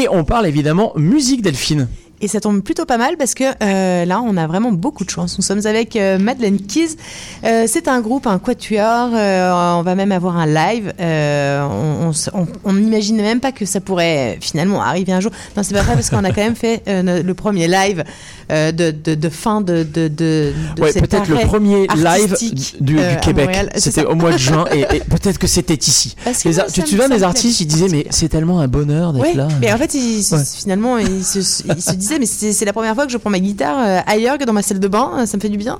Et on parle évidemment musique Delphine. Et ça tombe plutôt pas mal parce que euh, là, on a vraiment beaucoup de chance. Nous sommes avec euh, Madeleine Keys. Euh, c'est un groupe, un quatuor. Euh, on va même avoir un live. On n'imagine même pas que ça pourrait finalement arriver un jour. Non, c'est pas vrai parce qu'on a quand même fait le premier live de, de, de fin de, de, de, de Ouais, peut-être le premier live du, Québec. C'était au mois de juin et, et peut-être que c'était ici. Les tu te souviens des artistes Ils disaient mais c'est tellement un bonheur d'être Ouais, là. mais en fait, Ouais. finalement, il se, il se mais c'est la première fois que je prends ma guitare euh, ailleurs que dans ma salle de bain, euh, ça me fait du bien.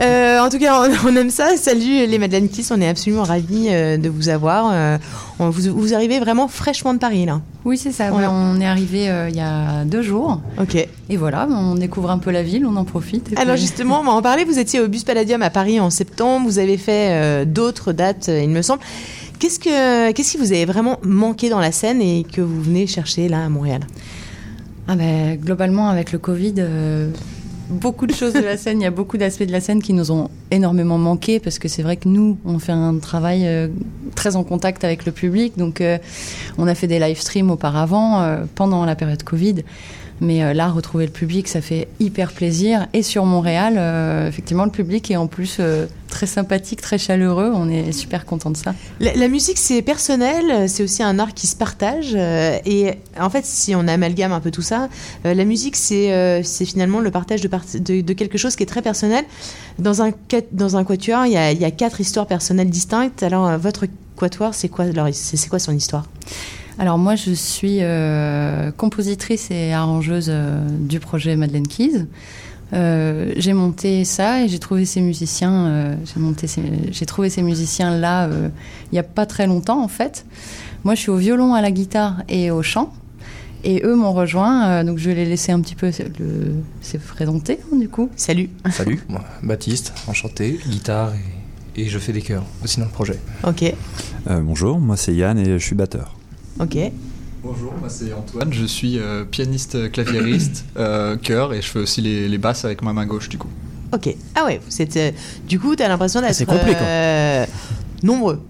Euh, en tout cas, on, on aime ça. Salut les Madeleine Kiss, on est absolument ravis de vous avoir. On- vous, vous arrivez vraiment fraîchement de Paris, là. Oui, c'est ça. Ouais, on est arrivé euh, il y a deux jours. Ok. Et voilà, on découvre un peu la ville, on en profite. Alors puis- justement, on va en parler. Vous étiez au Bus Palladium à Paris en septembre. Vous avez fait euh, d'autres dates, il me semble. Qu'est-ce que qu'est-ce qui vous avez vraiment manqué dans la scène et que vous venez chercher là à Montréal? Ah ben, globalement, avec le Covid, euh, beaucoup de choses de la scène, il y a beaucoup d'aspects de la scène qui nous ont énormément manqué parce que c'est vrai que nous, on fait un travail euh, très en contact avec le public. Donc, euh, on a fait des live streams auparavant, pendant la période Covid. Mais euh, là, retrouver le public, ça fait hyper plaisir. Et sur Montréal, euh, effectivement, le public est en plus euh, très sympathique, très chaleureux. On est super content de ça. La, musique, c'est personnel, c'est aussi un art qui se partage. et en fait, si on amalgame un peu tout ça, la musique, c'est finalement le partage de, quelque chose qui est très personnel. Dans un, dans un quatuor, il y, a, quatre histoires personnelles distinctes. Alors, votre quatuor, c'est quoi, quoi son histoire? Alors moi, je suis euh, compositrice et arrangeuse euh, du projet Madeleine Keys. Euh, j'ai monté ça et j'ai trouvé ces musiciens. euh, j'ai monté, ces- j'ai trouvé ces musiciens là euh, il y a pas très longtemps en fait. Moi, je suis au violon, à la guitare et au chant. Et eux m'ont rejoint, euh, donc je vais les laisser un petit peu se- le, se présenter hein, du coup. Salut. Salut, moi, Baptiste, enchanté, guitare et, et je fais des chœurs aussi dans le projet. Ok, Euh, bonjour, moi c'est Yann et je suis batteur. Ok. Bonjour, moi c'est Antoine, je suis euh, pianiste claviériste, euh, chœur et je fais aussi les, les basses avec ma main gauche du coup. Ok. Ah ouais, c'est euh, du coup, t'as l'impression d'être c'est complet, quoi. euh, nombreux.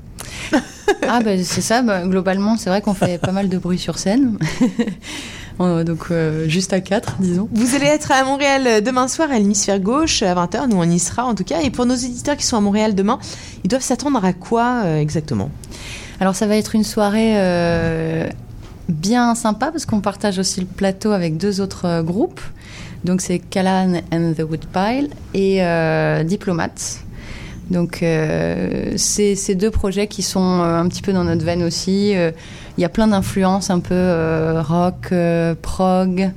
Ah ben c'est ça, bah, globalement c'est vrai qu'on fait pas mal de bruit sur scène. Donc euh, juste à 4 disons. Vous allez être à Montréal demain soir à l'hémisphère gauche à 20h. Nous, on y sera en tout cas. Et pour nos éditeurs qui sont à Montréal demain, ils doivent s'attendre à quoi euh, exactement? Alors ça va être une soirée euh, bien sympa parce qu'on partage aussi le plateau avec deux autres euh, groupes. Donc c'est Callan and the Woodpile et euh. Donc euh, c'est ces deux projets qui sont euh, un petit peu dans notre veine aussi. Il y a plein d'influences un peu rock, prog,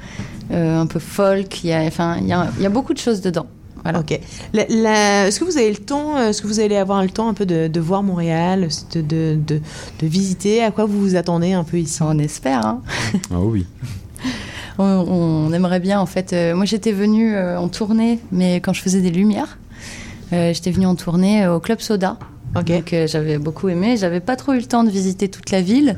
un peu folk. Enfin, il y a beaucoup de choses dedans. Voilà. Ok. Est-ce que vous avez le temps euh, Est-ce que vous allez avoir le temps un peu de, de voir Montréal, de, de, de, de visiter? À quoi vous vous attendez un peu ici? On espère. Hein. Ah oui. On, on aimerait bien, en fait. euh, moi, j'étais venue euh, en tournée, mais quand je faisais des lumières, euh, j'étais venue en tournée euh, au Club Soda. Ok. Donc, euh, j'avais beaucoup aimé. J'avais pas trop eu le temps de visiter toute la ville.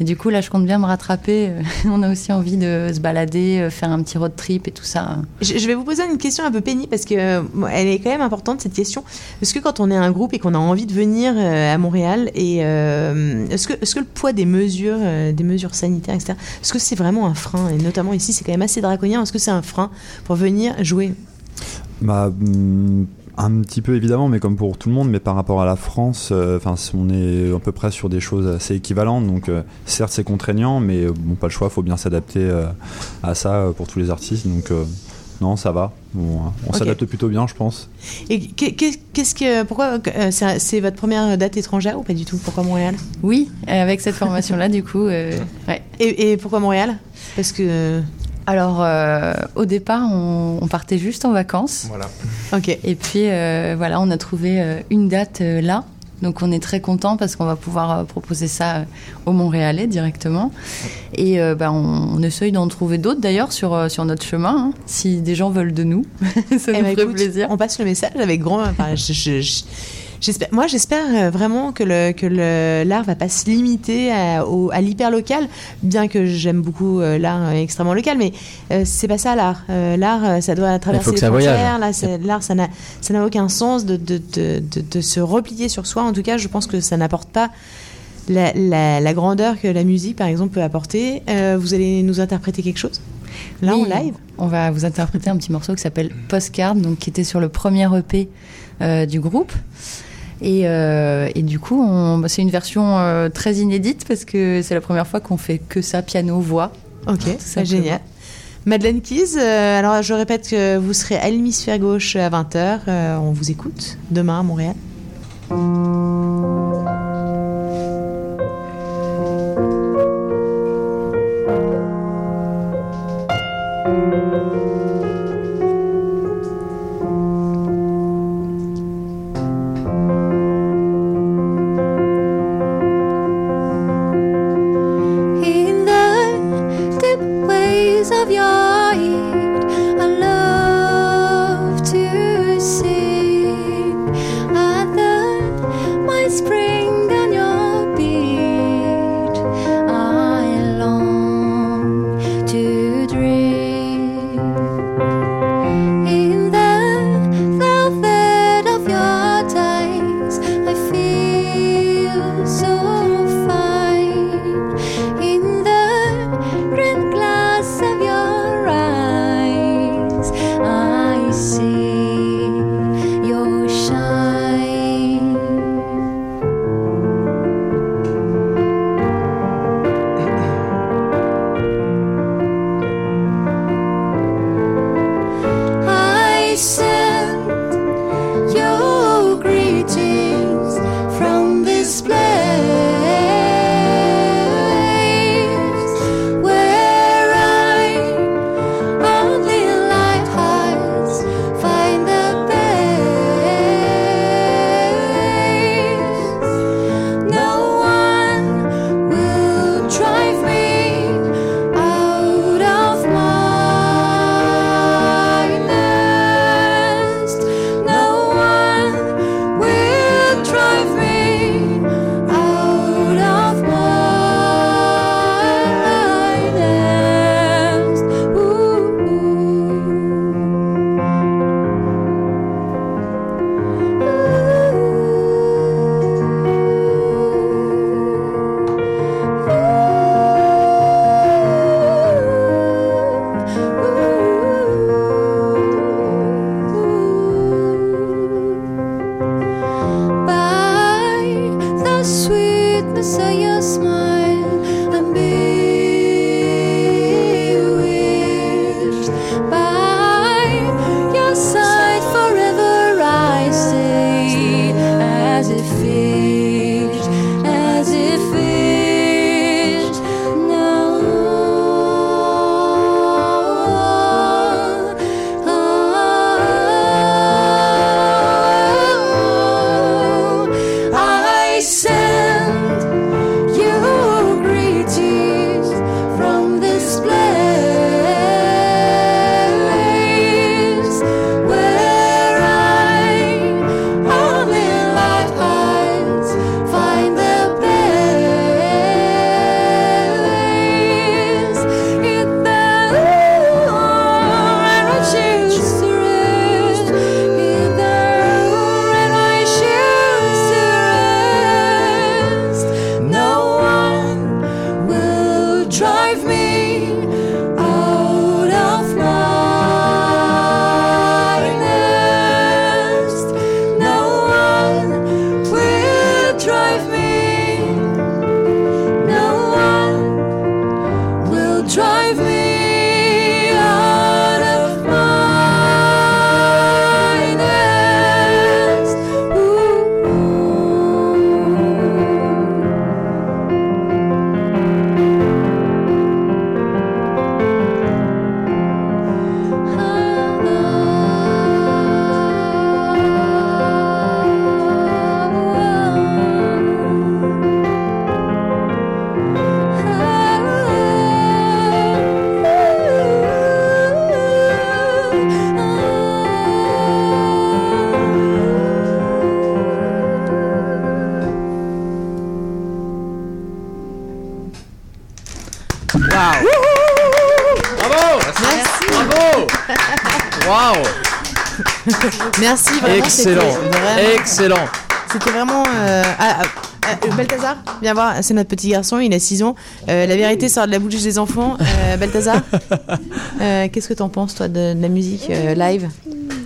Et du coup, là, je compte bien me rattraper. On a aussi envie de se balader, euh, faire un petit road trip et tout ça. Je, vais vous poser une question un peu pénible parce que euh, elle est quand même importante cette question. Est-ce que quand on est un groupe et qu'on a envie de venir euh, à Montréal, et euh, est-ce que, le poids des mesures, des mesures sanitaires, etc., est-ce que c'est vraiment un frein? Et notamment ici, c'est quand même assez draconien. Est-ce que c'est un frein pour venir jouer? Bah, hum, un petit peu évidemment, mais comme pour tout le monde, mais par rapport à la France, euh, enfin, on est à peu près sur des choses assez équivalentes. Donc, euh, certes, c'est contraignant, mais euh, bon, pas le choix, il faut bien s'adapter euh, à ça euh, pour tous les artistes. Donc, euh, non, ça va. Bon, hein, on s'adapte plutôt bien, je pense. Et qu'est- qu'est- qu'est-ce que, pourquoi euh, c'est, votre première date étrangère ou pas du tout? Pourquoi Montréal? Oui, avec cette formation-là, du coup, euh, ouais. et, et pourquoi Montréal? Parce que, Alors, euh, au départ, on, on partait juste en vacances. Voilà. ok. Et puis euh, voilà, on a trouvé euh, une date euh, là. Donc on est très content parce qu'on va pouvoir euh, proposer ça euh, aux Montréalais directement. Et euh, bah, on, on essaye d'en trouver d'autres d'ailleurs sur, euh, sur notre chemin. hein. Si des gens veulent de nous, ça Eh nous ferait écoute, plaisir. On passe le message avec grand. enfin, je- je- je- j'espère- moi, j'espère euh, vraiment que l'art ne va pas se limiter à, à l'hyper local, bien que j'aime beaucoup euh, l'art euh, extrêmement local, mais euh, c'est pas ça l'art. L'art, ça doit traverser les frontières. L'art, ça n'a aucun sens de, se replier sur soi. En tout cas, je pense que ça n'apporte pas. La, grandeur que la musique, par exemple, peut apporter. Vous allez nous interpréter quelque chose? Là, en live? On va vous interpréter un petit morceau qui s'appelle Postcard, donc, qui était sur le premier EP du groupe. Euh, et, du coup, bah, c'est une version euh, très inédite parce que c'est la première fois qu'on fait que ça, piano, voix. Ok, c'est bah, génial. Madeleine Keys, euh, alors je répète que vous serez à l'hémisphère gauche à 20h. on vous écoute demain à Montréal. spring. Waouh Merci, vraiment. Excellent, excellent. C'était vraiment. Euh, ah, ah, euh... Balthazar, viens voir, c'est notre petit garçon, il a 6 ans. Euh, la vérité sort de la bouche des enfants. Euh, Balthazar, qu'est-ce que t'en penses, toi, de la musique live?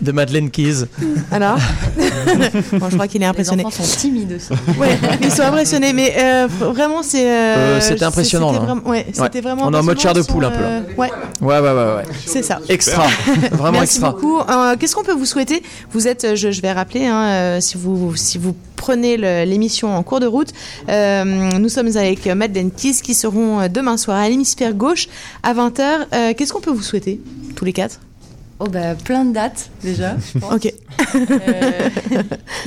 De Madeleine Keys. Alors Bon, je crois qu'il est Les impressionné. enfants sont timides aussi. Ouais, ils sont impressionnés, mais euh, vraiment, c'est. euh, Euh, c'était c'est- impressionnant, C'était là. vraiment, ouais, c'était vraiment On est en mode chair de poule, un peu, euh, Ouais, Ouais, ouais, ouais, ouais. c'est ça. Extra. Vraiment Merci extra. beaucoup. Euh, Qu'est-ce qu'on peut vous souhaiter? Vous êtes, je, je vais rappeler, hein, si vous si vous prenez l'émission en cours de route, euh, nous sommes avec Madeleine Kiss qui seront demain soir à l'hémisphère gauche à 20h. Euh, Qu'est-ce qu'on peut vous souhaiter tous les quatre? Oh bah plein de dates déjà. je pense. Ok. Euh,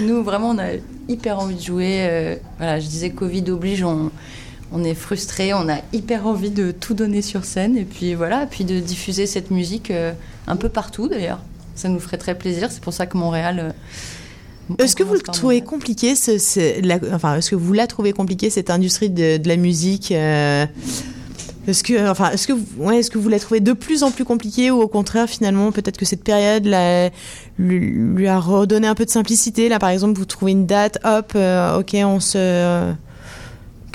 nous vraiment on a hyper envie de jouer. euh, voilà, je disais Covid oblige, on, on est frustré, on a hyper envie de tout donner sur scène et puis voilà, puis de diffuser cette musique euh, un peu partout d'ailleurs. Ça nous ferait très plaisir. C'est pour ça que Montréal. on Est-ce que vous le trouvez compliqué ce- ce- la- Enfin, est-ce que vous la trouvez compliquée cette industrie de, de la musique Est-ce que, vous- la trouvez de plus en plus compliquée ou au contraire, finalement, peut-être que cette période lui, a redonné un peu de simplicité? Là, par exemple, vous trouvez une date, hop, euh, ok, on se.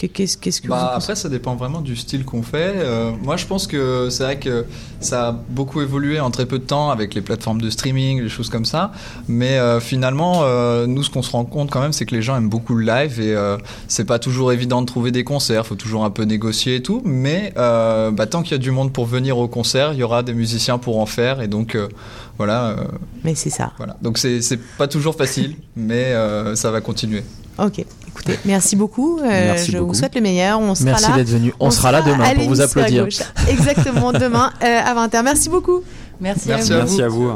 Que- Qu'est-ce que Bah, vous après, ça dépend vraiment du style qu'on fait. Euh, moi, je pense que c'est vrai que ça a beaucoup évolué en très peu de temps avec les plateformes de streaming, les choses comme ça. Mais euh, finalement, euh, nous, ce qu'on se rend compte quand même, c'est que les gens aiment beaucoup le live et c'est pas toujours évident de trouver des concerts. Faut toujours un peu négocier et tout. Mais bah, tant qu'il y a du monde pour venir au concert, il y aura des musiciens pour en faire. Et donc, voilà. Mais c'est ça. voilà. Donc, c'est pas toujours facile, mais ça va continuer. Ok. Écoutez, merci beaucoup. Euh, Merci je vous souhaite le meilleur. On sera Merci là. d'être venu. On, sera là demain pour vous applaudir. gauche. Exactement, demain euh, à 20h. Merci beaucoup. Merci, Merci à à vous. Merci à vous.